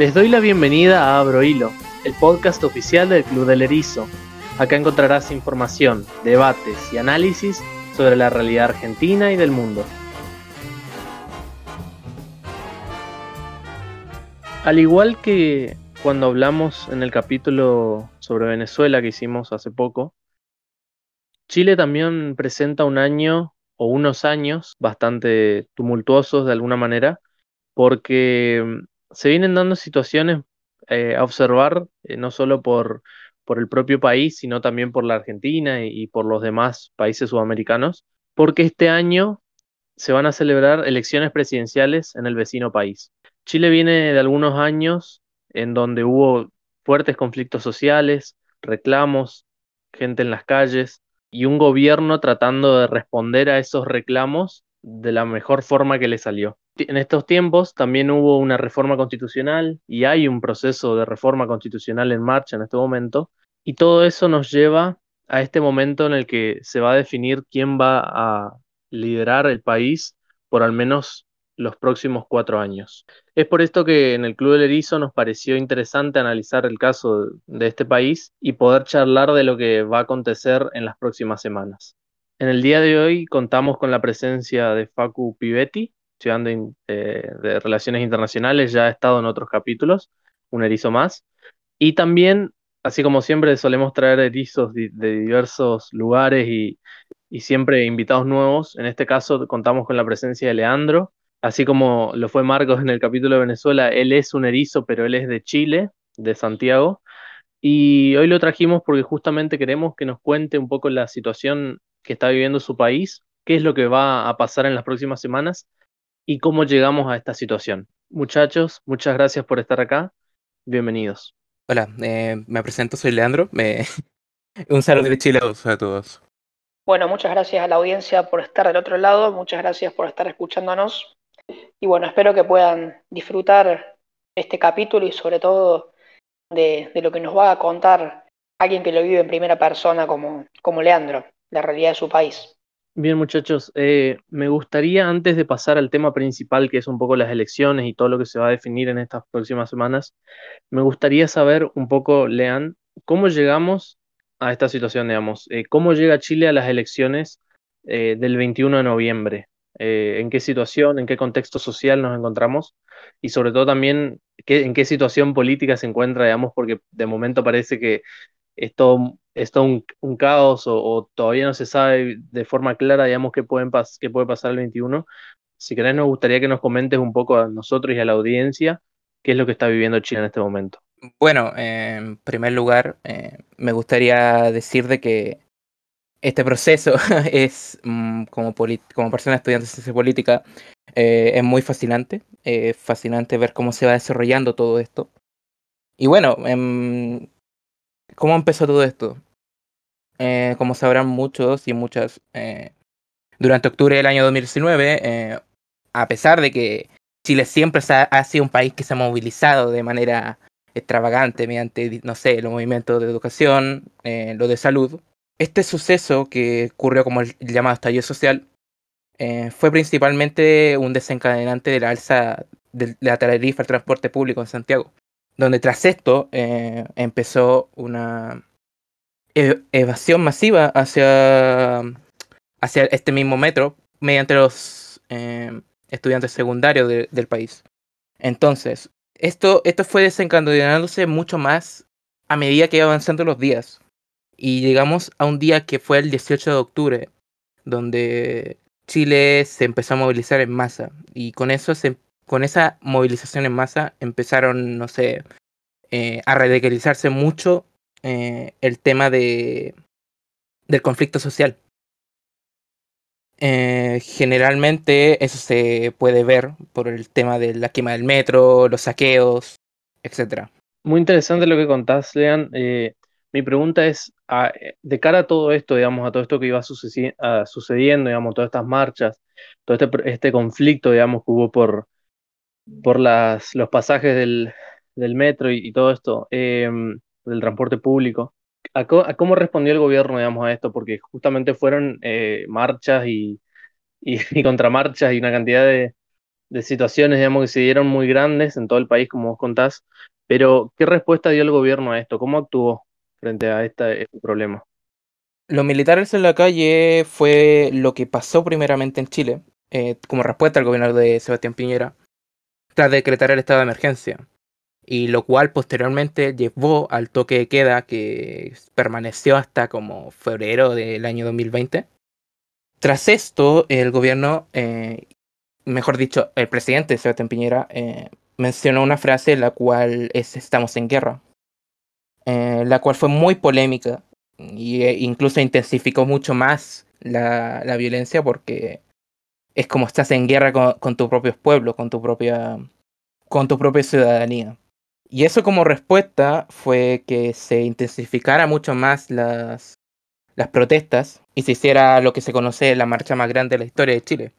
Les doy la bienvenida a Abro Hilo, el podcast oficial del Club del Erizo. Acá encontrarás información, debates y análisis sobre la realidad argentina y del mundo. Al igual que cuando hablamos en el capítulo sobre Venezuela que hicimos hace poco, Chile también presenta un año o unos años bastante tumultuosos de alguna manera, porque se vienen dando situaciones eh, a observar, eh, no solo por, por el propio país, sino también por la Argentina y, y por los demás países sudamericanos, porque este año se van a celebrar elecciones presidenciales en el vecino país. Chile viene de algunos años en donde hubo fuertes conflictos sociales, reclamos, gente en las calles y un gobierno tratando de responder a esos reclamos de la mejor forma que le salió. En estos tiempos también hubo una reforma constitucional y hay un proceso de reforma constitucional en marcha en este momento y todo eso nos lleva a este momento en el que se va a definir quién va a liderar el país por al menos los próximos cuatro años. Es por esto que en el Club del Erizo nos pareció interesante analizar el caso de este país y poder charlar de lo que va a acontecer en las próximas semanas. En el día de hoy contamos con la presencia de Facu Pivetti, estudiante eh, de Relaciones Internacionales, ya ha estado en otros capítulos, un erizo más, y también, así como siempre, solemos traer erizos de, diversos lugares y, y siempre invitados nuevos. En este caso contamos con la presencia de Leandro, así como lo fue Marcos en el capítulo de Venezuela, él es un erizo, pero él es de Chile, de Santiago. Y hoy lo trajimos porque justamente queremos que nos cuente un poco la situación que está viviendo su país, qué es lo que va a pasar en las próximas semanas y cómo llegamos a esta situación. Muchachos, muchas gracias por estar acá. Bienvenidos. Hola, eh, me presento, soy Leandro. Me... Un saludo de Chile a todos. Bueno, muchas gracias a la audiencia por estar del otro lado, muchas gracias por estar escuchándonos y bueno, espero que puedan disfrutar este capítulo y sobre todo de, de, lo que nos va a contar alguien que lo vive en primera persona como, como Leandro, la realidad de su país. Bien, muchachos, eh, me gustaría antes de pasar al tema principal, que es un poco las elecciones y todo lo que se va a definir en estas próximas semanas, me gustaría saber un poco, Lean, cómo llegamos a esta situación, digamos, eh, cómo llega Chile a las elecciones eh, del 21 de noviembre. Eh, en qué situación, en qué contexto social nos encontramos y sobre todo también en qué situación política se encuentra, digamos, porque de momento parece que es todo, es todo un, un, caos o, todavía no se sabe de forma clara, digamos, qué, puede pasar el 21. Si querés, nos gustaría que nos comentes un poco a nosotros y a la audiencia qué es lo que está viviendo Chile en este momento. Bueno, eh, en primer lugar, eh, me gustaría decir de que este proceso es, mm, como, persona estudiante de ciencia política, eh, es muy fascinante. Es fascinante ver cómo se va desarrollando todo esto. Y bueno, eh, ¿cómo empezó todo esto? Eh, como sabrán muchos y muchas, eh, durante octubre del año 2019, eh, a pesar de que Chile siempre ha, sido un país que se ha movilizado de manera extravagante mediante, no sé, los movimientos de educación, lo de salud, este suceso que ocurrió como el llamado estallido social fue principalmente un desencadenante de la alza de la tarifa al transporte público en Santiago, donde tras esto eh, empezó una ev evasión masiva hacia, hacia este mismo metro mediante los eh, estudiantes secundarios de, del país. Entonces, esto, esto fue desencadenándose mucho más a medida que iba avanzando los días y llegamos a un día que fue el 18 de octubre, donde Chile se empezó a movilizar en masa y con eso se, con esa movilización en masa empezaron, no sé, eh, a radicalizarse mucho eh, el tema de del conflicto social. Eh, generalmente eso se puede ver por el tema de la quema del metro, los saqueos, etcétera. Muy interesante lo que contás, Lean. Mi pregunta es, de cara a todo esto, digamos, a todo esto que iba sucediendo, digamos, todas estas marchas, todo este, este conflicto, digamos, que hubo por, por las, los pasajes del, del metro y, todo esto, eh, del transporte público, ¿a, cómo respondió el gobierno, digamos, a esto? Porque justamente fueron eh, marchas y, y, y, contramarchas y una cantidad de, de situaciones, digamos, que se dieron muy grandes en todo el país, como vos contás, pero ¿qué respuesta dio el gobierno a esto? ¿Cómo actuó frente a este problema? Los militares en la calle fue lo que pasó primeramente en Chile, eh, como respuesta al gobierno de Sebastián Piñera, tras decretar el estado de emergencia, y lo cual posteriormente llevó al toque de queda que permaneció hasta como febrero del año 2020. Tras esto, el gobierno, eh, mejor dicho, el presidente Sebastián Piñera, eh, mencionó una frase la cual es estamos en guerra, la cual fue muy polémica e incluso intensificó mucho más la, la, violencia porque es como estás en guerra con, tus propios pueblos, con tu propia con tu propia ciudadanía. Y eso como respuesta fue que se intensificara mucho más las, las protestas y se hiciera lo que se conoce la marcha más grande de la historia de Chile,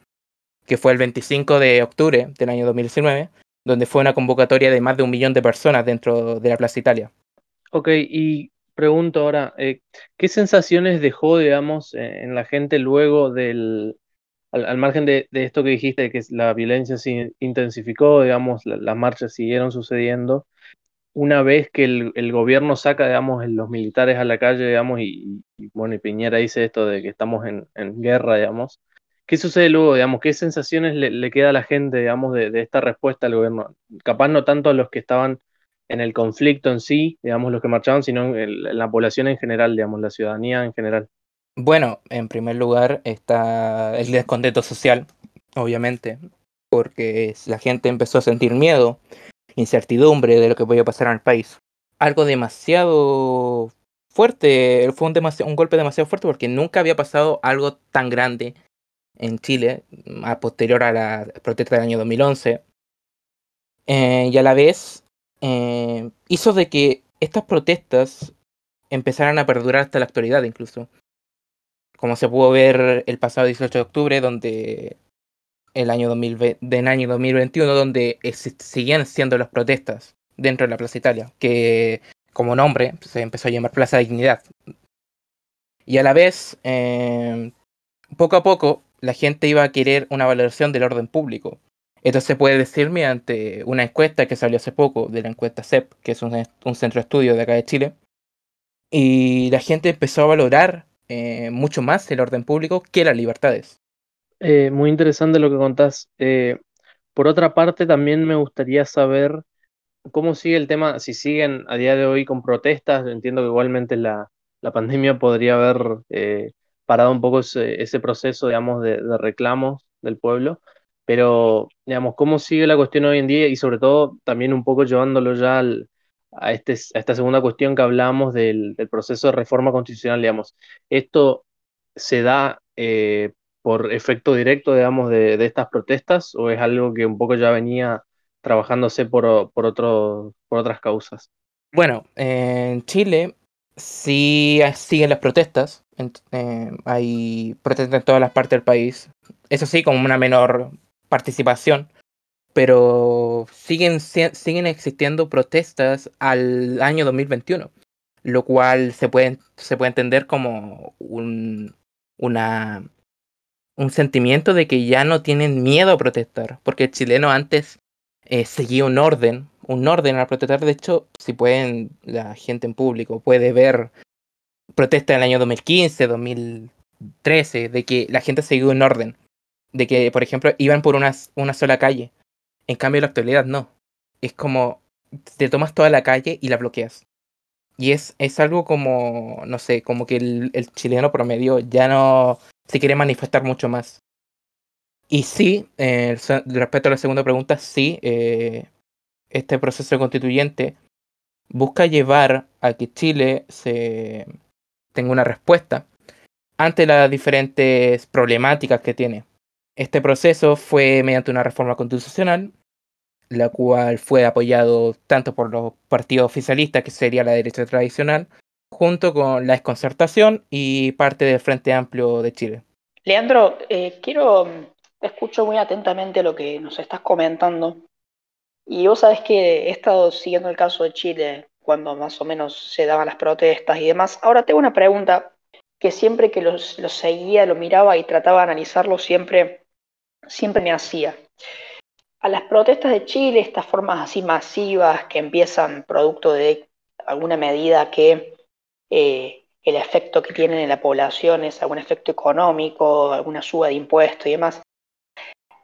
que fue el 25 de octubre del año 2019, donde fue una convocatoria de más de un millón de personas dentro de la Plaza Italia. Ok, y pregunto ahora, eh, ¿qué sensaciones dejó, digamos, eh, en la gente luego del, al, margen de, esto que dijiste, de que la violencia se intensificó, digamos, las marchas siguieron sucediendo, una vez que el, gobierno saca, digamos, los militares a la calle, digamos, y, bueno, y Piñera dice esto de que estamos en, guerra, digamos, ¿qué sucede luego, digamos? ¿Qué sensaciones le, queda a la gente, digamos, de, esta respuesta al gobierno? Capaz no tanto a los que estaban en el conflicto en sí, digamos, los que marchaban, sino en, la población en general, digamos, la ciudadanía en general. Bueno, en primer lugar está el descontento social, obviamente, porque la gente empezó a sentir miedo, incertidumbre de lo que podía pasar en el país. Algo demasiado fuerte, fue un, un golpe demasiado fuerte porque nunca había pasado algo tan grande en Chile, a posterior a la protesta del año 2011. Eh, y a la vez eh, hizo de que estas protestas empezaran a perdurar hasta la actualidad incluso. Como se pudo ver el pasado 18 de octubre, donde el año 2020, del año 2021, donde siguen siendo las protestas dentro de la Plaza Italia, que como nombre se empezó a llamar Plaza Dignidad. Y a la vez, eh, poco a poco, la gente iba a querer una valoración del orden público, esto se puede decir mediante una encuesta que salió hace poco de la encuesta CEP, que es un, centro de estudio de acá de Chile. Y la gente empezó a valorar eh, mucho más el orden público que las libertades. Eh, muy interesante lo que contás. Eh, por otra parte, también me gustaría saber cómo sigue el tema, si siguen a día de hoy con protestas. Entiendo que igualmente la, la pandemia podría haber parado un poco ese, proceso, digamos, de reclamos del pueblo pero, digamos, ¿cómo sigue la cuestión hoy en día? Y sobre todo, también un poco llevándolo ya a, este, a esta segunda cuestión que hablamos del, proceso de reforma constitucional, digamos. ¿Esto se da eh, por efecto directo, digamos, de, estas protestas o es algo que un poco ya venía trabajándose por, por, por otras causas? Bueno, en Chile sí siguen las protestas. Eh, hay protestas en todas las partes del país. Eso sí, como una menor participación, pero siguen, siguen existiendo protestas al año 2021, lo cual se puede, se puede entender como un, una, un sentimiento de que ya no tienen miedo a protestar, porque el chileno antes eh, seguía un orden, un orden a protestar. De hecho, si pueden, la gente en público puede ver protestas del año 2015, 2013, de que la gente seguía un orden de que, por ejemplo, iban por una sola calle. En cambio, en la actualidad no. Es como, te tomas toda la calle y la bloqueas. Y es, es algo como, no sé, como que el, chileno promedio ya no se quiere manifestar mucho más. Y sí, eh, respecto a la segunda pregunta, sí, eh, este proceso constituyente busca llevar a que Chile se tenga una respuesta ante las diferentes problemáticas que tiene. Este proceso fue mediante una reforma constitucional, la cual fue apoyado tanto por los partidos oficialistas, que sería la derecha tradicional, junto con la desconcertación y parte del Frente Amplio de Chile. Leandro, eh, quiero, escucho muy atentamente lo que nos estás comentando. Y vos sabés que he estado siguiendo el caso de Chile cuando más o menos se daban las protestas y demás. Ahora tengo una pregunta que siempre que los, los seguía, lo miraba y trataba de analizarlo, siempre siempre me hacía. A las protestas de Chile, estas formas así masivas que empiezan producto de alguna medida que eh, el efecto que tienen en la población es algún efecto económico, alguna suba de impuestos y demás,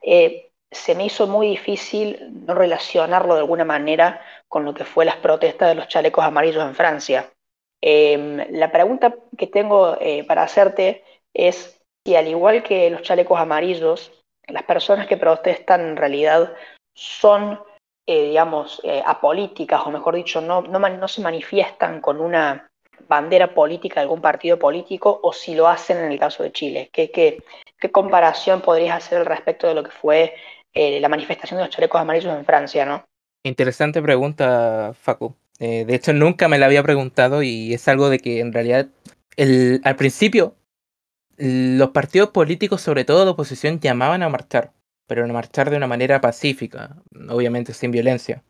eh, se me hizo muy difícil no relacionarlo de alguna manera con lo que fue las protestas de los chalecos amarillos en Francia. Em, la pregunta que tengo eh, para hacerte es si al igual que los chalecos amarillos, las personas que protestan en realidad son, eh, digamos, eh, apolíticas, o mejor dicho, no, se manifiestan con una bandera política de algún partido político, o si lo hacen en el caso de Chile. ¿Qué, comparación podrías hacer al respecto de lo que fue la manifestación de los chalecos amarillos en Francia, no? Interesante pregunta, Facu. Eh, de hecho, nunca me la había preguntado y es algo de que en realidad al principio los partidos políticos, sobre todo de oposición, llamaban a marchar, pero a marchar de una manera pacífica, obviamente sin violencia.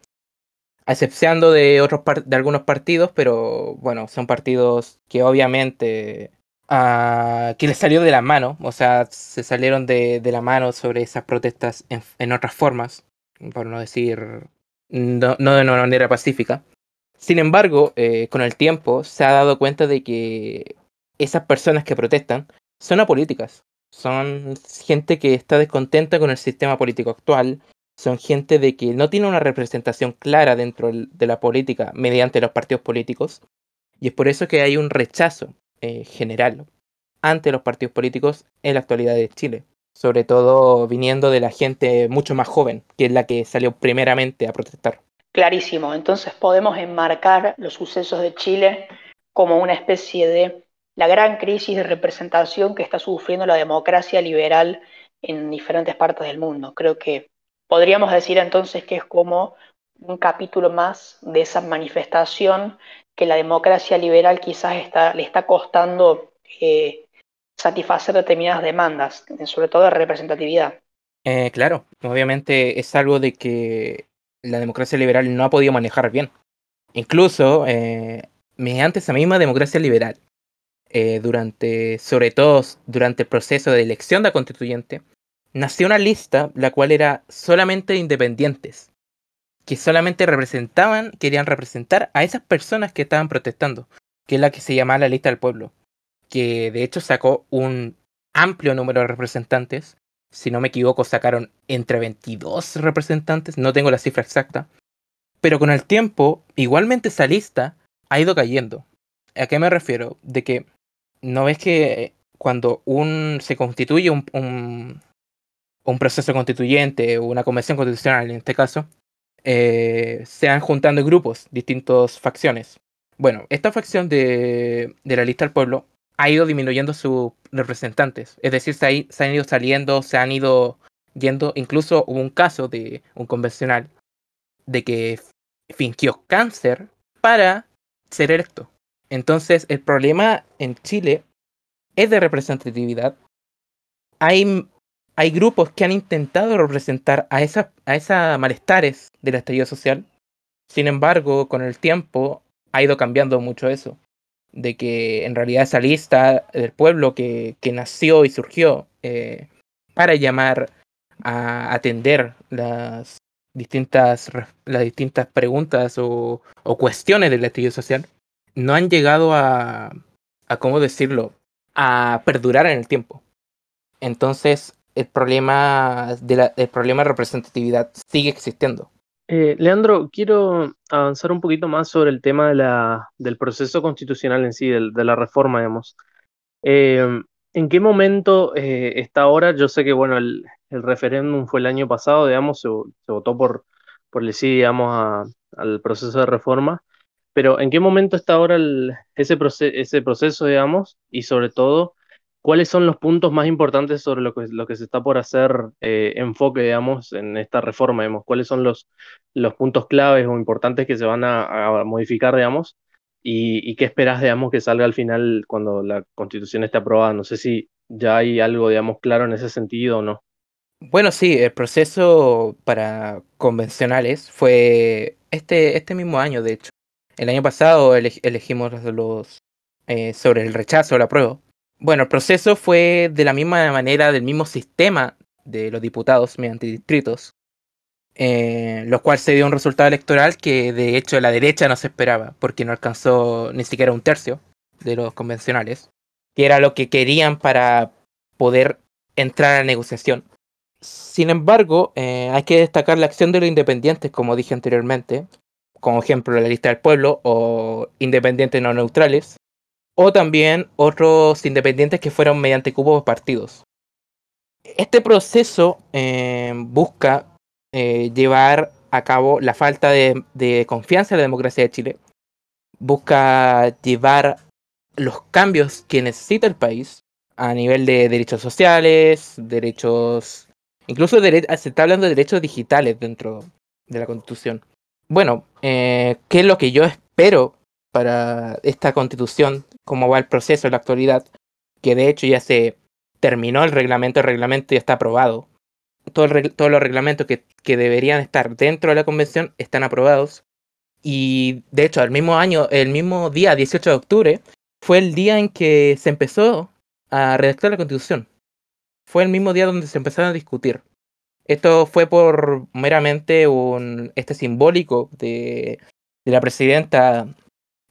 Excepcionando de, otros de algunos partidos, pero bueno, son partidos que obviamente uh, que les salió de la mano, o sea, se salieron de, de la mano sobre esas protestas en, otras formas, por no decir, no, no de una manera pacífica. Sin embargo, eh, con el tiempo se ha dado cuenta de que esas personas que protestan son apolíticas. Son gente que está descontenta con el sistema político actual. Son gente de que no tiene una representación clara dentro de la política mediante los partidos políticos. Y es por eso que hay un rechazo eh, general ante los partidos políticos en la actualidad de Chile. Sobre todo viniendo de la gente mucho más joven, que es la que salió primeramente a protestar. Clarísimo, entonces podemos enmarcar los sucesos de Chile como una especie de la gran crisis de representación que está sufriendo la democracia liberal en diferentes partes del mundo. Creo que podríamos decir entonces que es como un capítulo más de esa manifestación que la democracia liberal quizás está, le está costando eh, satisfacer determinadas demandas, sobre todo de representatividad. Eh, claro, obviamente es algo de que la democracia liberal no ha podido manejar bien. Incluso, eh, mediante esa misma democracia liberal, eh, durante, sobre todo durante el proceso de elección de constituyente, nació una lista la cual era solamente de independientes, que solamente representaban, querían representar a esas personas que estaban protestando, que es la que se llamaba la lista del pueblo, que de hecho sacó un amplio número de representantes si no me equivoco, sacaron entre 22 representantes, no tengo la cifra exacta, pero con el tiempo, igualmente esa lista ha ido cayendo. ¿A qué me refiero? De que no ves que cuando un se constituye un, un, proceso constituyente o una convención constitucional en este caso, eh, se van juntando grupos, distintas facciones. Bueno, esta facción de, de la lista del pueblo ha ido disminuyendo sus representantes. Es decir, se, han ido saliendo, se han ido yendo. Incluso hubo un caso de un convencional de que fingió cáncer para ser electo. Entonces, el problema en Chile es de representatividad. Hay, hay grupos que han intentado representar a esas a esa malestares del estallido social. Sin embargo, con el tiempo ha ido cambiando mucho eso de que en realidad esa lista del pueblo que, que nació y surgió eh, para llamar a atender las distintas, las distintas preguntas o, o cuestiones del estudio social, no han llegado a, a, ¿cómo decirlo?, a perdurar en el tiempo. Entonces, el problema de la, el problema de representatividad sigue existiendo. Eh, Leandro, quiero avanzar un poquito más sobre el tema de la, del proceso constitucional en sí, de la reforma, digamos. Eh, ¿En qué momento eh, está ahora? Yo sé que, bueno, el, referéndum fue el año pasado, digamos, se, votó por, por el sí, digamos, al proceso de reforma, pero ¿en qué momento está ahora ese, ese proceso, digamos, y sobre todo, ¿Cuáles son los puntos más importantes sobre lo que, lo que se está por hacer eh, enfoque, digamos, en esta reforma? Digamos? ¿Cuáles son los, los puntos claves o importantes que se van a, modificar, digamos? Y, qué esperas, digamos, que salga al final cuando la constitución esté aprobada? No sé si ya hay algo, digamos, claro en ese sentido o no. Bueno, sí, el proceso para convencionales fue este, este mismo año, de hecho. El año pasado elegimos los eh, sobre el rechazo o la prueba. Bueno, el proceso fue de la misma manera, del mismo sistema de los diputados mediante distritos. eh, lo cual se dio un resultado electoral que de hecho la derecha no se esperaba, porque no alcanzó ni siquiera un tercio de los convencionales, que era lo que querían para poder entrar a la negociación. Sin embargo, eh, hay que destacar la acción de los independientes, como dije anteriormente, como ejemplo la lista del pueblo o independientes no neutrales, o también otros independientes que fueron mediante cupos partidos. Este proceso eh, busca eh, llevar a cabo la falta de, confianza en la democracia de Chile, busca llevar los cambios que necesita el país a nivel de derechos sociales, derechos, incluso se está hablando de derechos digitales dentro de la Constitución. Bueno, eh, ¿qué es lo que yo espero para esta Constitución? ¿Cómo va el proceso en la actualidad? Que de hecho ya se terminó el reglamento, el reglamento ya está aprobado. todos los reglamentos que, que deberían estar dentro de la convención están aprobados. Y de hecho, el mismo año, el mismo día, 18 de octubre, fue el día en que se empezó a redactar la constitución. Fue el mismo día donde se empezaron a discutir. Esto fue por meramente un este simbólico de, de la presidenta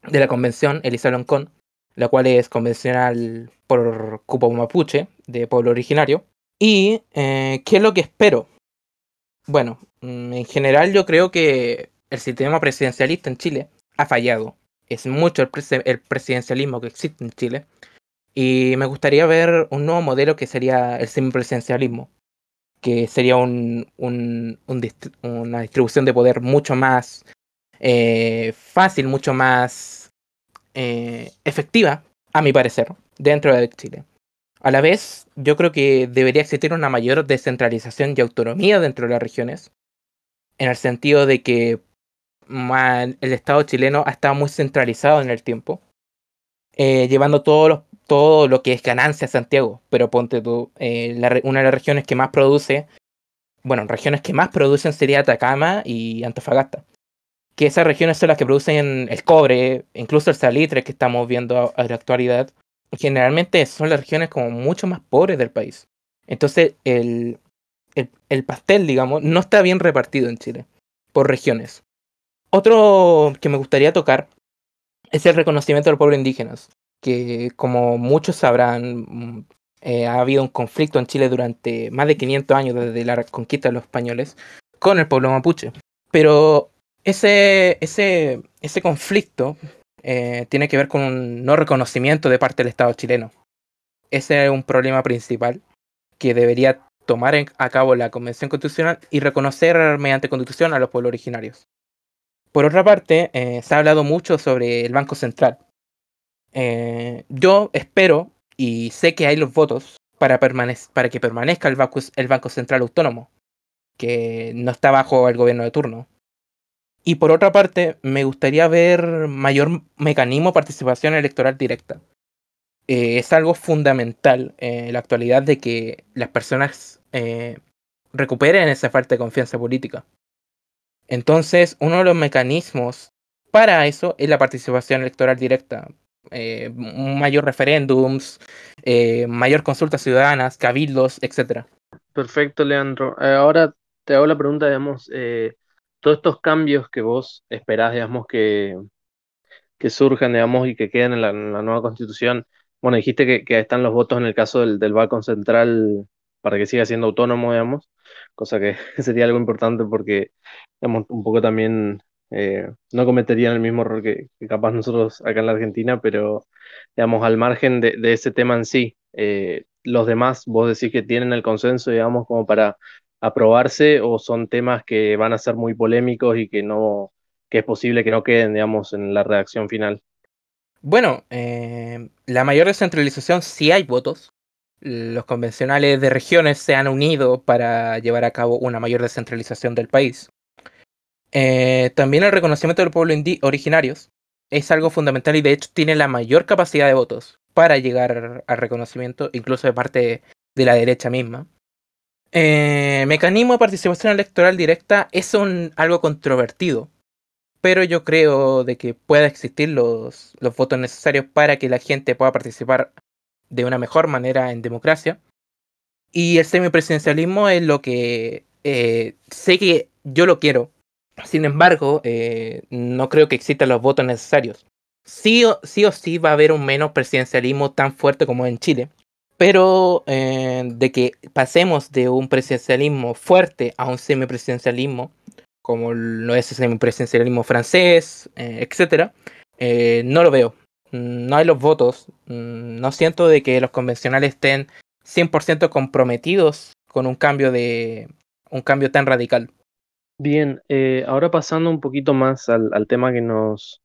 de la convención, Elisa Loncón, la cual es convencional por cupo mapuche, de pueblo originario. ¿Y eh, qué es lo que espero? Bueno, mm, en general yo creo que el sistema presidencialista en Chile ha fallado. Es mucho el, el presidencialismo que existe en Chile. Y me gustaría ver un nuevo modelo que sería el semipresidencialismo, que sería un, un, una distribución de poder mucho más eh, fácil, mucho más eh, efectiva, a mi parecer, dentro de Chile. A la vez, yo creo que debería existir una mayor descentralización y autonomía dentro de las regiones, en el sentido de que el Estado chileno ha estado muy centralizado en el tiempo, eh, llevando todos los todo lo que es ganancia Santiago, pero ponte tú, eh, una de las regiones que más produce, bueno, regiones que más producen sería Atacama y Antofagasta. Que esas regiones son las que producen el cobre, incluso el salitre que estamos viendo a, la actualidad. Generalmente son las regiones como mucho más pobres del país. Entonces el, el, el pastel, digamos, no está bien repartido en Chile por regiones. Otro que me gustaría tocar es el reconocimiento de los pueblos indígenas que como muchos sabrán, mm, eh, ha habido un conflicto en Chile durante más de 500 años desde la conquista de los españoles con el pueblo mapuche. Pero ese, ese, ese conflicto eh, tiene que ver con un no reconocimiento de parte del Estado chileno. Ese es un problema principal que debería tomar a cabo la Convención Constitucional y reconocer mediante Constitución a los pueblos originarios. Por otra parte, eh, se ha hablado mucho sobre el Banco Central, eh, yo espero y sé que hay los votos para, que permanezca el banco, Central Autónomo, que no está bajo el gobierno de turno. Y por otra parte, me gustaría ver mayor mecanismo de participación electoral directa. Eh, es algo fundamental en la actualidad de que las personas eh, recuperen esa falta de confianza política. Entonces, uno de los mecanismos para eso es la participación electoral directa, eh, mayor referéndums, eh, mayor consultas ciudadanas, cabildos, etcétera. Perfecto, Leandro. Eh, ahora te hago la pregunta, digamos, todos estos cambios que vos esperás, digamos, que, que surjan, digamos, y que queden en la, nueva constitución. Bueno, dijiste que, que, están los votos en el caso del, del Banco Central para que siga siendo autónomo, digamos, cosa que sería algo importante porque, digamos, un poco también eh, no cometerían el mismo error que, capaz nosotros acá en la Argentina, pero digamos, al margen de, ese tema en sí, eh, los demás, vos decís que tienen el consenso, digamos, como para aprobarse o son temas que van a ser muy polémicos y que no, que es posible que no queden, digamos, en la redacción final. Bueno, eh, la mayor descentralización sí hay votos. Los convencionales de regiones se han unido para llevar a cabo una mayor descentralización del país. Eh, también el reconocimiento del pueblo originarios es algo fundamental y de hecho tiene la mayor capacidad de votos para llegar al reconocimiento, incluso de parte de la derecha misma. Eh, mecanismo de participación electoral directa es algo controvertido, pero yo creo de que pueda existir los, los votos necesarios para que la gente pueda participar de una mejor manera en democracia. Y el semipresidencialismo es lo que eh, sé que yo lo quiero. Sin embargo, eh, no creo que existan los votos necesarios. Sí o, sí o sí va a haber un menos presidencialismo tan fuerte como en Chile, pero eh, de que pasemos de un presidencialismo fuerte a un semipresidencialismo, como lo es el semipresidencialismo francés, eh, etc., no lo veo. No hay los votos. No siento de que los convencionales estén 100% comprometidos con un cambio de un cambio tan radical. Bien, eh, ahora pasando un poquito más al, al tema que nos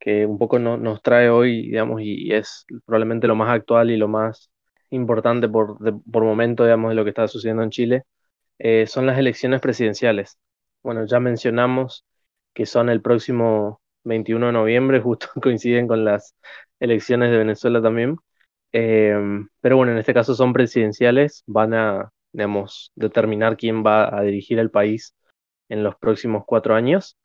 que un poco no- nos trae hoy, digamos, y, es probablemente lo más actual y lo más importante por, de- por momento, digamos, de lo que está sucediendo en Chile, eh, son las elecciones presidenciales. Bueno, ya mencionamos que son el próximo 21 de noviembre, justo coinciden con las elecciones de Venezuela también. Em, pero bueno, en este caso son presidenciales, van a, digamos, determinar quién va a dirigir el país en los próximos cuatro años.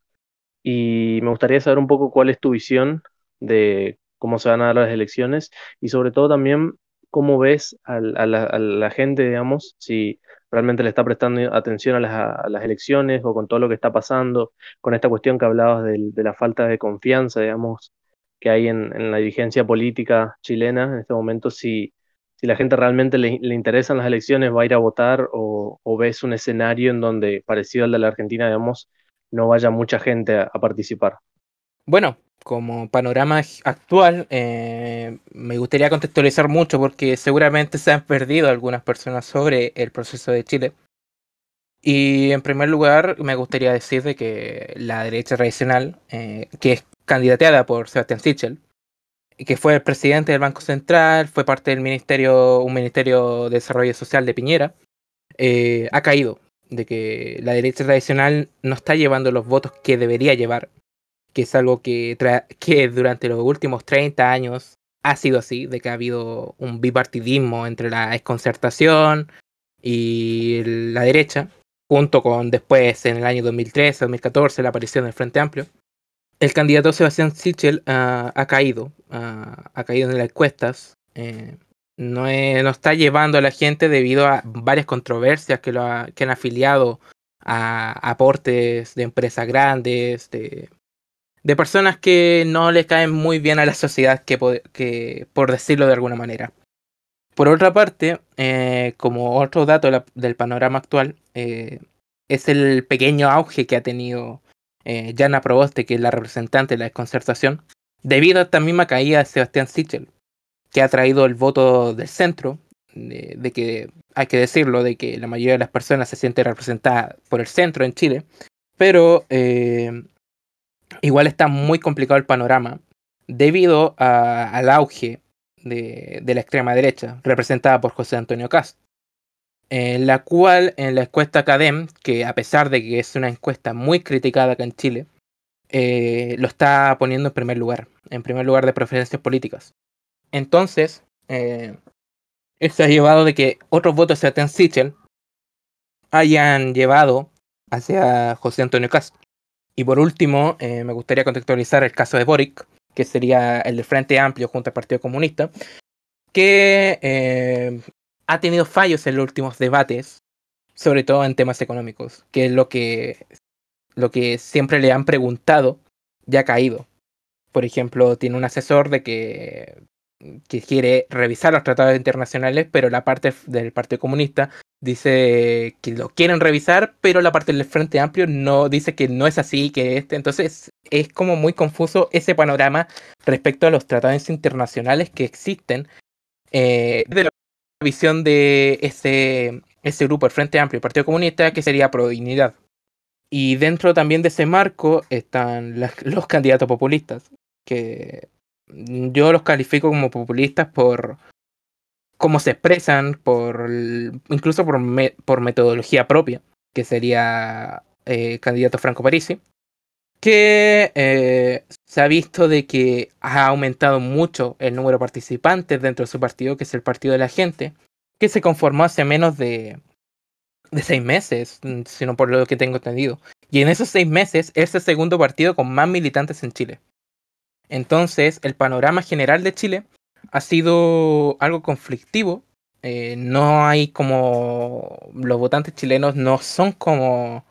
Y me gustaría saber un poco cuál es tu visión de cómo se van a dar las elecciones y sobre todo también cómo ves a, la, a la gente, digamos, si realmente le está prestando atención a las, elecciones o con todo lo que está pasando, con esta cuestión que hablabas de, la falta de confianza, digamos, que hay en, en la dirigencia política chilena en este momento, si, si la gente realmente le, le interesan las elecciones, va a ir a votar o, o ves un escenario en donde, parecido al de la Argentina, digamos, no vaya mucha gente a, a participar. Bueno, como panorama actual, eh, me gustaría contextualizar mucho porque seguramente se han perdido algunas personas sobre el proceso de Chile. Y en primer lugar, me gustaría decir de que la derecha tradicional, eh, que es candidateada por Sebastián Sichel, que fue el presidente del Banco Central, fue parte del ministerio, un ministerio de desarrollo social de Piñera, eh, ha caído. De que la derecha tradicional no está llevando los votos que debería llevar que es algo que, que durante los últimos 30 años ha sido así, de que ha habido un bipartidismo entre la desconcertación y la derecha, junto con después en el año 2013-2014 la aparición del Frente Amplio. El candidato Sebastián Sichel ah, ha caído, ah, ha caído en las encuestas. eh, no, es- no está llevando a la gente debido a varias controversias que, lo que han afiliado a aportes de empresas grandes, de, personas que no le caen muy bien a la sociedad, que, po- que por decirlo de alguna manera. Por otra parte, eh, como otro dato del panorama actual, eh, es el pequeño auge que ha tenido eh, Jana Proboste, que es la representante de la desconcertación, debido a esta misma caída de Sebastián Sichel, que ha traído el voto del centro, de, que hay que decirlo, de que la mayoría de las personas se siente representada por el centro en Chile, pero eh, igual está muy complicado el panorama debido al auge de, de la extrema derecha, representada por José Antonio Cast, en la cual en la encuesta Academ, que a pesar de que es una encuesta muy criticada acá en Chile, eh, lo está poniendo en primer lugar, en primer lugar de preferencias políticas. Entonces, eh, esto ha llevado de que otros votos hacia Ten Sichel hayan llevado hacia José Antonio Cast. Y por último, eh, me gustaría contextualizar el caso de Boric, que sería el del Frente Amplio junto al Partido Comunista, que eh, ha tenido fallos en los últimos debates, sobre todo en temas económicos, que es lo que, lo que siempre le han preguntado, ya ha caído. Por ejemplo, tiene un asesor de que, que quiere revisar los tratados internacionales, pero la parte del Partido Comunista dice que lo quieren revisar, pero la parte del Frente Amplio no dice que no es así, que este. Entonces es como muy confuso ese panorama respecto a los tratados internacionales que existen eh, visión de ese, ese grupo, el Frente Amplio el Partido Comunista, que sería pro dignidad. Y dentro también de ese marco están los candidatos populistas, que yo los califico como populistas por cómo se expresan, por incluso por, por metodología propia, que sería eh, candidato Franco Parisi, que eh, se ha visto de que ha aumentado mucho el número de participantes dentro de su partido, que es el Partido de la Gente, que se conformó hace menos de, de seis meses, mm, sino por lo que tengo entendido. Y en esos seis meses es el segundo partido con más militantes en Chile. Entonces, el panorama general de Chile ha sido algo conflictivo. Eh, no hay como. Los votantes chilenos no son como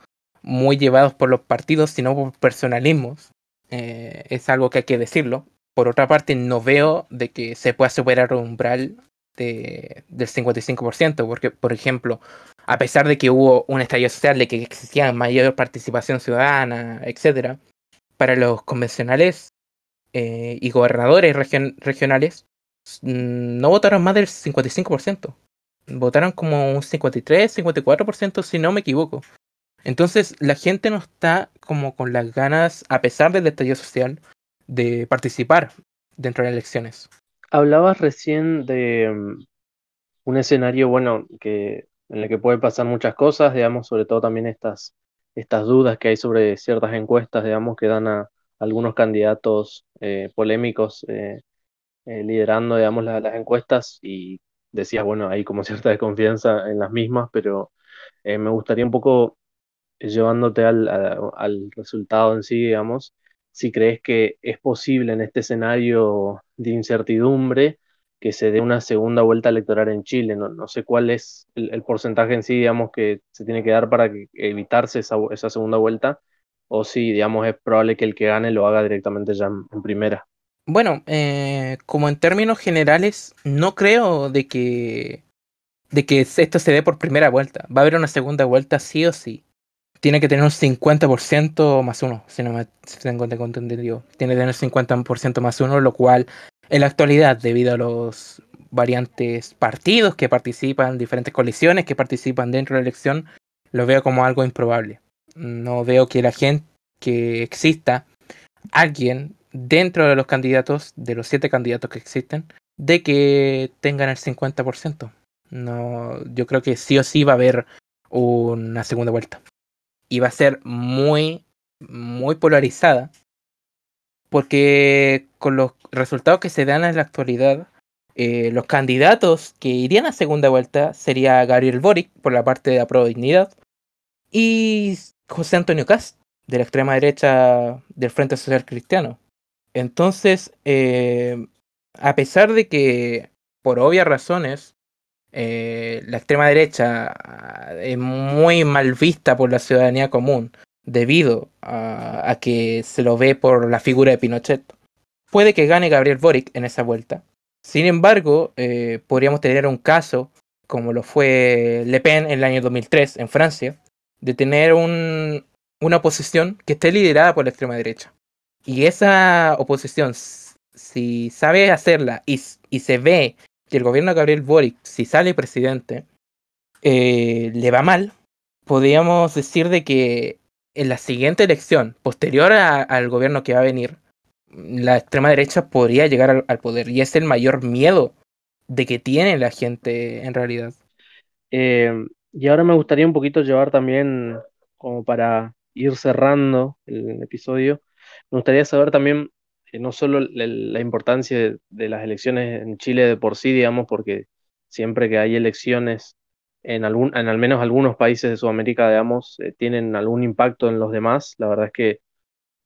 muy llevados por los partidos, sino por personalismos. Eh, es algo que hay que decirlo. Por otra parte, no veo de que se pueda superar un umbral de, del 55%, porque, por ejemplo, a pesar de que hubo un estallido social, de que existía mayor participación ciudadana, etc., para los convencionales eh, y gobernadores regionales, mm, no votaron más del 55%. Votaron como un 53, 54%, si no me equivoco. Entonces, la gente no está como con las ganas, a pesar del estallido social, de participar dentro de las elecciones. Hablabas recién de mm, un escenario, bueno, que, en el que pueden pasar muchas cosas, digamos, sobre todo también estas, estas dudas que hay sobre ciertas encuestas, digamos, que dan a algunos candidatos eh, polémicos eh, eh, liderando, digamos, las encuestas y decías, bueno, hay como cierta desconfianza en las mismas, pero me gustaría un poco llevándote al, al resultado en sí, digamos, si crees que es posible en este escenario de incertidumbre que se dé una segunda vuelta electoral en Chile. No, no sé cuál es el, porcentaje en sí, digamos, que se tiene que dar para evitarse esa, esa, segunda vuelta, o si, digamos, es probable que el que gane lo haga directamente ya en, primera. Bueno, eh, como en términos generales, no creo de que, de que esto se dé por primera vuelta. Va a haber una segunda vuelta sí o sí tiene que tener un 50% más uno, si no me tengo entendido. Tiene que tener 50% más uno, lo cual en la actualidad, debido a los variantes partidos que participan, diferentes coaliciones que participan dentro de la elección, lo veo como algo improbable. No veo que la gente, que exista alguien dentro de los candidatos, de los siete candidatos que existen, de que tengan el 50%. No, yo creo que sí o sí va a haber una segunda vuelta y va a ser muy, muy polarizada. Porque con los resultados que se dan en la actualidad, eh, los candidatos que irían a segunda vuelta sería Gabriel Boric por la parte de la Dignidad y José Antonio Cast de la extrema derecha del Frente Social Cristiano. Entonces, eh, a pesar de que por obvias razones eh, la extrema derecha ah, es muy mal vista por la ciudadanía común debido a, que se lo ve por la figura de Pinochet. Puede que gane Gabriel Boric en esa vuelta. Sin embargo, eh, podríamos tener un caso, como lo fue Le Pen en el año 2003 en Francia, de tener un, una oposición que esté liderada por la extrema derecha. Y esa oposición, si sabe hacerla y, y se ve que el gobierno de Gabriel Boric, si sale presidente, eh, le va mal, podríamos decir de que en la siguiente elección, posterior al gobierno que va a venir, la extrema derecha podría llegar al, poder. Y es el mayor miedo de que tiene la gente en realidad. Eh, y ahora me gustaría un poquito llevar también, como para ir cerrando el episodio, me gustaría saber también no solo la importancia de, las elecciones en Chile de por sí, digamos, porque siempre que hay elecciones en, algún, en al menos algunos países de Sudamérica, digamos, eh, tienen algún impacto en los demás. La verdad es que,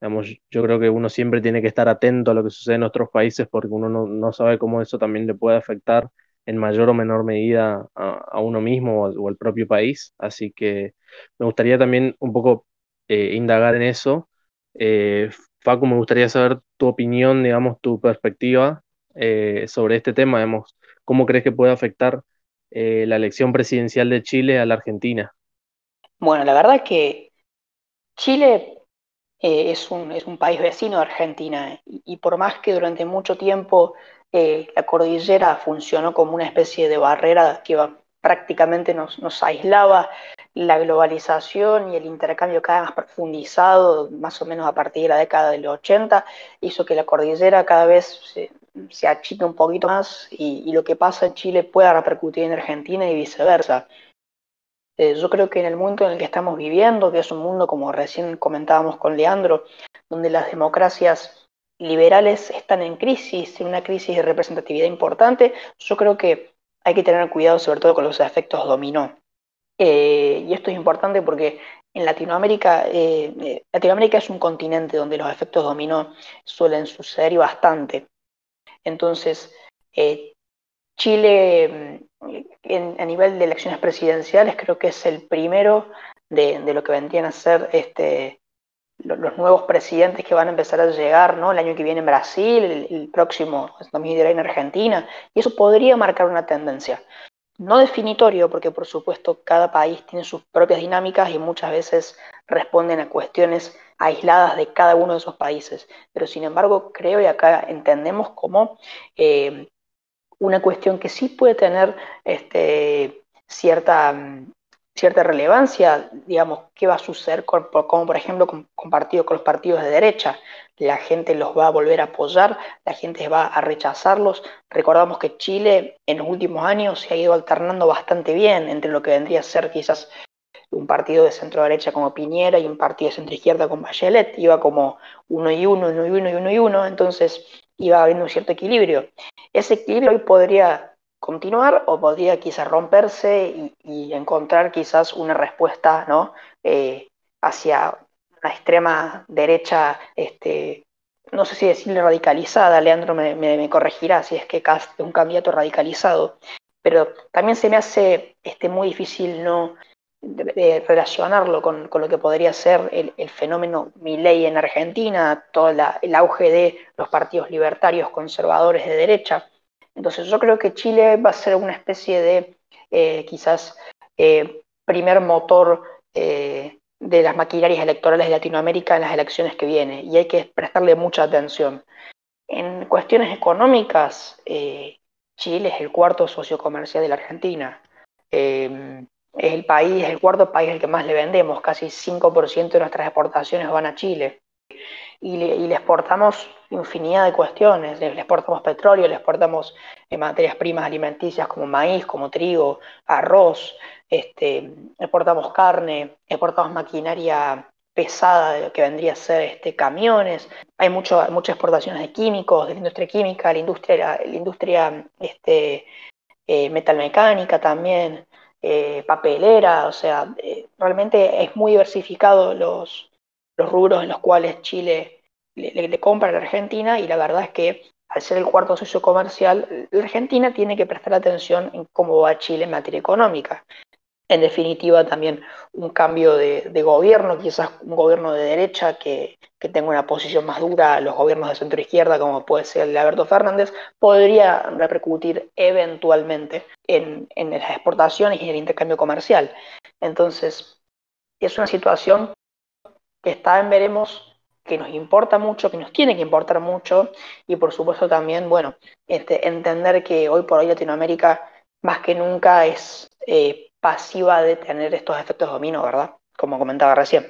digamos, yo creo que uno siempre tiene que estar atento a lo que sucede en otros países porque uno no, sabe cómo eso también le puede afectar en mayor o menor medida a, uno mismo o, al propio país. Así que me gustaría también un poco eh, indagar en eso. Eh, Facu, me gustaría saber tu opinión, digamos, tu perspectiva eh, sobre este tema, digamos, ¿cómo crees que puede afectar eh, la elección presidencial de Chile a la Argentina? Bueno, la verdad es que Chile eh, es, un, es, un, país vecino de Argentina y, por más que durante mucho tiempo la cordillera funcionó como una especie de barrera que prácticamente nos, nos aislaba la globalización y el intercambio cada vez más profundizado, más o menos a partir de la década de los 80, hizo que la cordillera cada vez se, se achique un poquito más y, lo que pasa en Chile pueda repercutir en Argentina y viceversa. Eh, yo creo que en el mundo en el que estamos viviendo, que es un mundo como recién comentábamos con Leandro, donde las democracias liberales están en crisis, en una crisis de representatividad importante, yo creo que hay que tener cuidado sobre todo con los efectos dominó. Eh, y esto es importante porque en Latinoamérica, eh, eh, Latinoamérica es un continente donde los efectos dominó suelen suceder y bastante. Entonces, Chile, mm, a nivel de elecciones presidenciales, creo que es el primero de, lo que vendrían a ser este, los nuevos presidentes que van a empezar a llegar, ¿no? El año que viene en Brasil, el, próximo 2010 en Argentina, y eso podría marcar una tendencia. No definitorio, porque por supuesto cada país tiene sus propias dinámicas y muchas veces responden a cuestiones aisladas de cada uno de esos países. Pero sin embargo, creo y acá entendemos como eh, una cuestión que sí puede tener este, cierta cierta relevancia, digamos, qué va a suceder con, como por ejemplo con, con, con los partidos de derecha. La gente los va a volver a apoyar, la gente va a rechazarlos. Recordamos que Chile en los últimos años se ha ido alternando bastante bien entre lo que vendría a ser quizás un partido de centro derecha como Piñera y un partido de centro izquierda como Bachelet, iba como uno y uno, uno y uno y uno y uno, entonces iba habiendo un cierto equilibrio. Ese equilibrio hoy podría continuar o podría quizás romperse y, encontrar quizás una respuesta ¿no? Eh, hacia una extrema derecha, este, no sé si decirle radicalizada, Leandro me, corregirá si es que es un candidato radicalizado, pero también se me hace este, muy difícil no relacionarlo con, lo que podría ser el, el fenómeno Milei en Argentina, todo el auge de los partidos libertarios conservadores de derecha, entonces yo creo que Chile va a ser una especie de eh, quizás eh, primer motor eh, de las maquinarias electorales de Latinoamérica en las elecciones que vienen y hay que prestarle mucha atención. En cuestiones económicas, Chile es el cuarto socio comercial de la Argentina. es el país, es el cuarto país al que más le vendemos, casi 5% de nuestras exportaciones van a Chile y le, exportamos infinidad de cuestiones. Le, exportamos petróleo, le exportamos eh, materias primas alimenticias como maíz, como trigo, arroz, este, exportamos carne, exportamos maquinaria pesada que vendría a ser este, camiones. Hay mucho, muchas exportaciones de químicos, de la industria química, la industria, la industria este, eh, metalmecánica también, eh, papelera, o sea, realmente es muy diversificado los, los rubros en los cuales Chile le, compra a la Argentina y la verdad es que al ser el cuarto socio comercial, la Argentina tiene que prestar atención en cómo va Chile en materia económica. En definitiva, también un cambio de, gobierno, quizás un gobierno de derecha que, tenga una posición más dura a los gobiernos de centro izquierda, como puede ser el de Alberto Fernández, podría repercutir eventualmente en, en las exportaciones y en el intercambio comercial. Entonces, es una situación que está en veremos, que nos importa mucho, que nos tiene que importar mucho, y por supuesto también, bueno, este, entender que hoy por hoy Latinoamérica más que nunca es eh, pasiva de tener estos efectos dominó, ¿verdad? Como comentaba recién.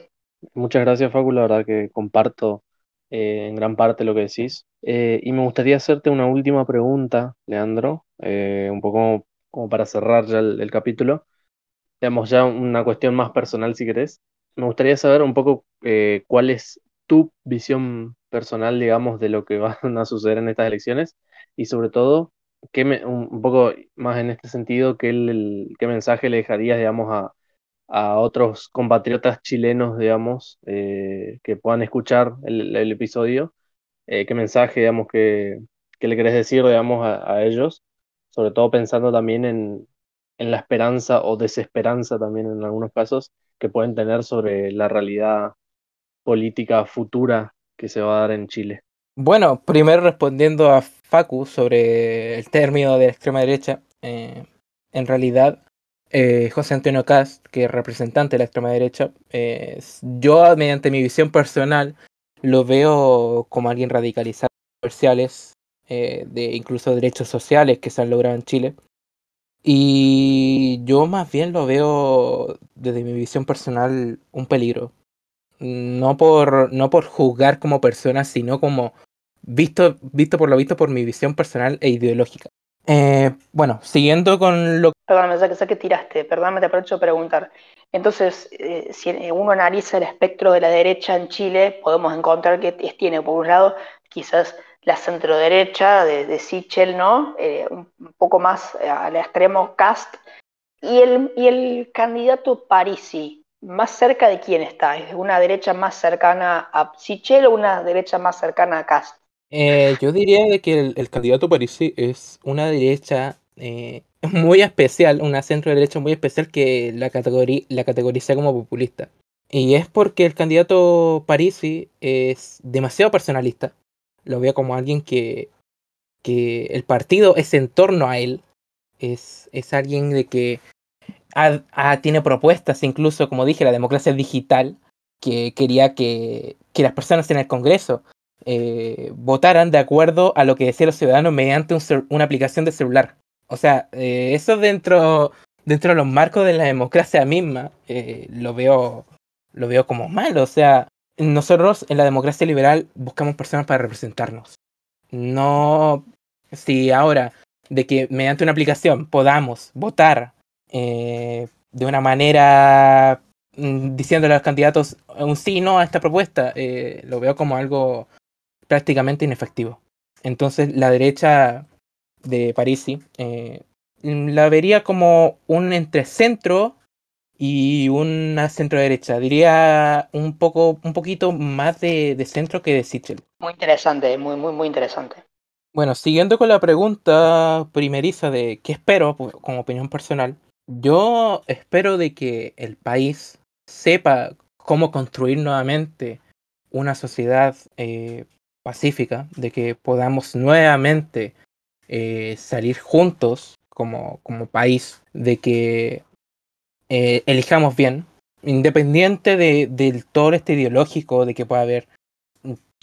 Muchas gracias, Facu, la verdad que comparto eh, en gran parte lo que decís. Eh, y me gustaría hacerte una última pregunta, Leandro, un poco como para cerrar ya el, el capítulo. Digamos, ya una cuestión más personal, si querés me gustaría saber un poco eh, cuál es tu visión personal, digamos, de lo que van a suceder en estas elecciones y sobre todo, qué un, poco más en este sentido, qué, qué mensaje le dejarías, digamos, a, otros compatriotas chilenos, digamos, eh, que puedan escuchar el, episodio, eh, qué mensaje, digamos, que, le querés decir, digamos, a, ellos, sobre todo pensando también en, en la esperanza o desesperanza también en algunos casos que pueden tener sobre la realidad política futura que se va a dar en Chile. Bueno, primero respondiendo a Facu sobre el término de la extrema derecha, eh, en realidad eh, José Antonio Cast, que es representante de la extrema derecha, yo mediante mi visión personal lo veo como alguien radicalizado, comerciales, eh, de incluso derechos sociales que se han logrado en Chile. Y yo más bien lo veo desde mi visión personal un peligro. No por, no por juzgar como persona, sino como visto, visto por lo visto por mi visión personal e ideológica. Eh, bueno, siguiendo con lo Perdóname, ya que, sé que tiraste, perdóname, te aprovecho de preguntar. Entonces, eh, si uno analiza el espectro de la derecha en Chile, podemos encontrar que tiene, por un lado, quizás la centroderecha de, de Sichel, ¿no? Eh, un, poco más eh, al extremo Cast. Y el, y el candidato Parisi, ¿más cerca de quién está? ¿Es una derecha más cercana a Sichel o una derecha más cercana a Cast? Eh, yo diría que el, candidato Parisi es una derecha muy especial, una centro derecha muy especial que la, la categoriza como populista. Y es porque el candidato Parisi es demasiado personalista. Lo veo como alguien que, que el partido es en torno a él. Es, es alguien de que tiene propuestas, incluso, como dije, la democracia digital, que quería que, que las personas en el Congreso eh, votaran de acuerdo a lo que decían los ciudadanos mediante una aplicación de celular. O sea, eh, eso dentro, dentro de los marcos de la democracia misma eh, lo, veo, lo veo como malo. O sea, nosotros en la democracia liberal buscamos personas para representarnos. No si ahora de que mediante una aplicación podamos votar de una manera mm, diciéndole a los candidatos un sí no a esta propuesta, lo veo como algo prácticamente inefectivo. Entonces la derecha de Parisi eh, la vería como un entrecentro y una centro derecha. Diría un poco, un poquito más de, centro que de Sichel. Muy interesante, muy, muy, muy interesante. Bueno, siguiendo con la pregunta primeriza de qué espero pues, como opinión personal, yo espero de que el país sepa cómo construir nuevamente una sociedad eh, pacífica, de que podamos nuevamente eh, salir juntos como, como, país, de que eh, elijamos bien, independiente de, del todo este ideológico de que pueda haber,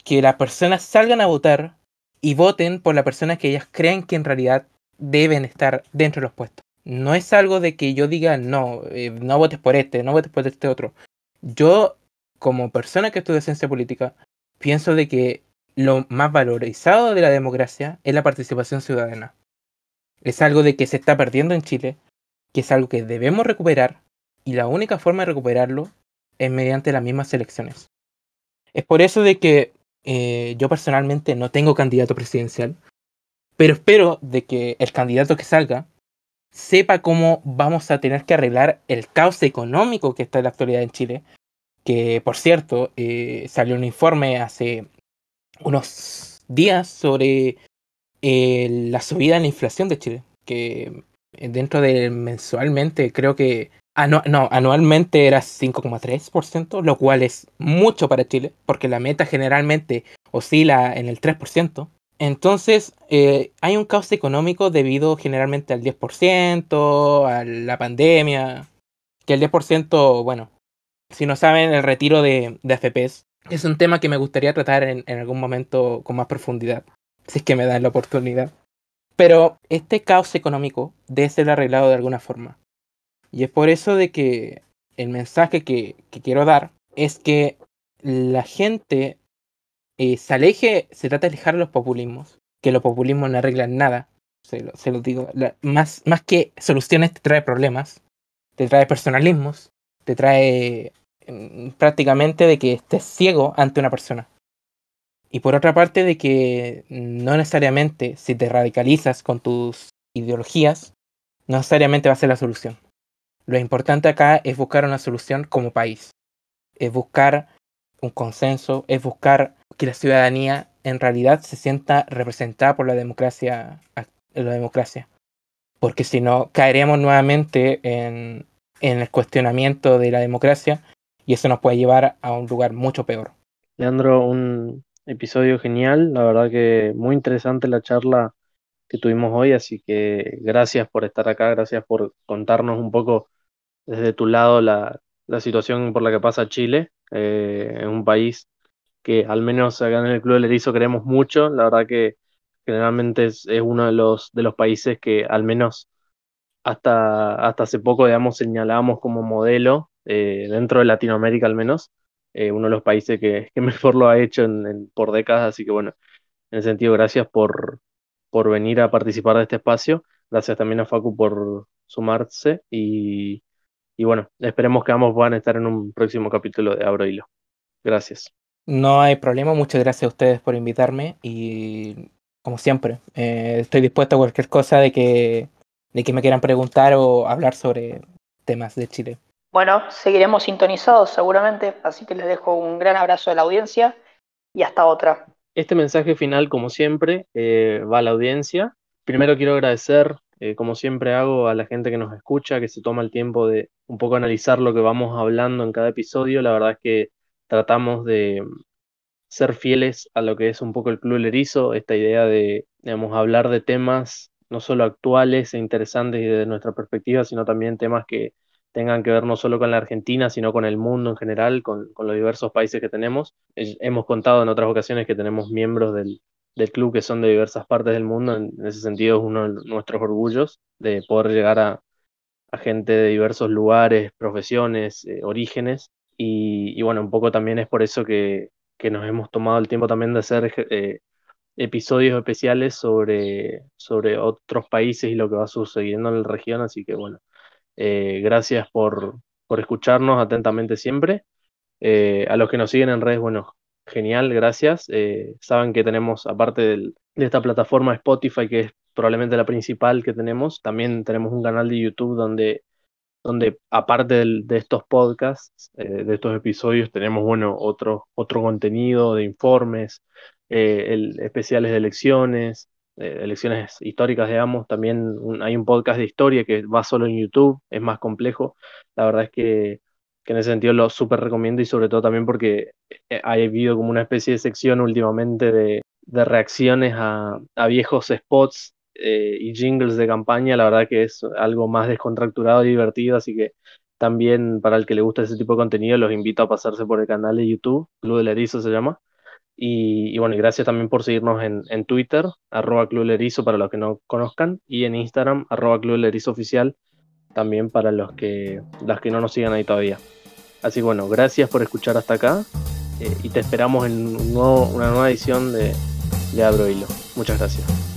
que las personas salgan a votar y voten por la persona que ellas creen que en realidad deben estar dentro de los puestos. No es algo de que yo diga, no, eh, no votes por este, no votes por este otro. Yo, como persona que estudia ciencia política, pienso de que lo más valorizado de la democracia es la participación ciudadana. Es algo de que se está perdiendo en Chile, que es algo que debemos recuperar y la única forma de recuperarlo es mediante las mismas elecciones. Es por eso de que eh, yo personalmente no tengo candidato presidencial, pero espero de que el candidato que salga sepa cómo vamos a tener que arreglar el caos económico que está en la actualidad en Chile, que por cierto eh, salió un informe hace unos días sobre eh, la subida en la inflación de Chile, que dentro de mensualmente creo que no, anualmente era 5,3%, lo cual es mucho para Chile, porque la meta generalmente oscila en el 3%. Entonces, eh, hay un caos económico debido generalmente al 10%, a la pandemia, que el 10%, bueno, si no saben, el retiro de, de AFPs es un tema que me gustaría tratar en, algún momento con más profundidad, si es que me dan la oportunidad. Pero este caos económico debe ser arreglado de alguna forma. Y es por eso de que el mensaje que, quiero dar es que la gente eh, se aleje, se trata de alejar los populismos, que los populismos no arreglan nada, se lo, digo, más, más que soluciones te trae problemas, te trae personalismos, te trae prácticamente de que estés ciego ante una persona. Y por otra parte de que no necesariamente si te radicalizas con tus ideologías, no necesariamente va a ser la solución. Lo importante acá es buscar una solución como país. Es buscar un consenso, es buscar que la ciudadanía en realidad se sienta representada por la democracia. La democracia. Porque si no, caeremos nuevamente en, en el cuestionamiento de la democracia y eso nos puede llevar a un lugar mucho peor. Leandro, un episodio genial, la verdad que muy interesante la charla que tuvimos hoy, así que gracias por estar acá, gracias por contarnos un poco desde tu lado la, situación por la que pasa Chile, eh, un país que al menos acá en el Club del Erizo queremos mucho, la verdad que generalmente es, es uno de los, de los países que al menos hasta, hasta hace poco, digamos, señalábamos como modelo eh, dentro de Latinoamérica al menos, eh, uno de los países que, mejor lo ha hecho en, por décadas, así que bueno, en ese sentido, gracias por, por venir a participar de este espacio, gracias también a Facu por sumarse y, y bueno, esperemos que ambos puedan estar en un próximo capítulo de Abro Hilo. Gracias. No hay problema, muchas gracias a ustedes por invitarme y como siempre, eh, estoy dispuesto a cualquier cosa de que, de que me quieran preguntar o hablar sobre temas de Chile. Bueno, seguiremos sintonizados seguramente, así que les dejo un gran abrazo a la audiencia y hasta otra. Este mensaje final, como siempre, eh, va a la audiencia. Primero quiero agradecer eh, como siempre hago, a la gente que nos escucha, que se toma el tiempo de un poco analizar lo que vamos hablando en cada episodio. La verdad es que tratamos de ser fieles a lo que es un poco el Club Erizo, esta idea de, digamos, hablar de temas no solo actuales e interesantes desde nuestra perspectiva, sino también temas que tengan que ver no solo con la Argentina, sino con el mundo en general, con, los diversos países que tenemos. hemos contado en otras ocasiones que tenemos miembros del, club que son de diversas partes del mundo, en, ese sentido es uno de nuestros orgullos de poder llegar a, gente de diversos lugares, profesiones, eh, orígenes, y, bueno, un poco también es por eso que, nos hemos tomado el tiempo también de hacer eh, episodios especiales sobre, sobre otros países y lo que va sucediendo en la región, así que bueno, eh, gracias por, escucharnos atentamente siempre. Eh, a los que nos siguen en redes, bueno, genial, gracias. Eh, saben que tenemos, aparte de esta plataforma Spotify, que es probablemente la principal que tenemos, también tenemos un canal de YouTube donde, donde aparte de estos podcasts, de estos episodios, tenemos, bueno, otro, otro contenido de informes, especiales de elecciones, elecciones históricas, digamos, también hay un podcast de historia que va solo en YouTube, es más complejo. La verdad es que, en ese sentido lo súper recomiendo y sobre todo también porque eh, ha habido como una especie de sección últimamente de, reacciones a, viejos spots eh, y jingles de campaña. La verdad que es algo más descontracturado y divertido, así que también para el que le gusta ese tipo de contenido los invito a pasarse por el canal de YouTube, Club del Erizo se llama y, bueno, gracias también por seguirnos en, en Twitter, arroba Club Lerizo para los que no conozcan, y en Instagram, arroba Club Lerizo Oficial, también para los que, las que no nos sigan ahí todavía. Así que bueno, gracias por escuchar hasta acá eh, y te esperamos en una nueva edición de, de Abro Hilo. Muchas gracias.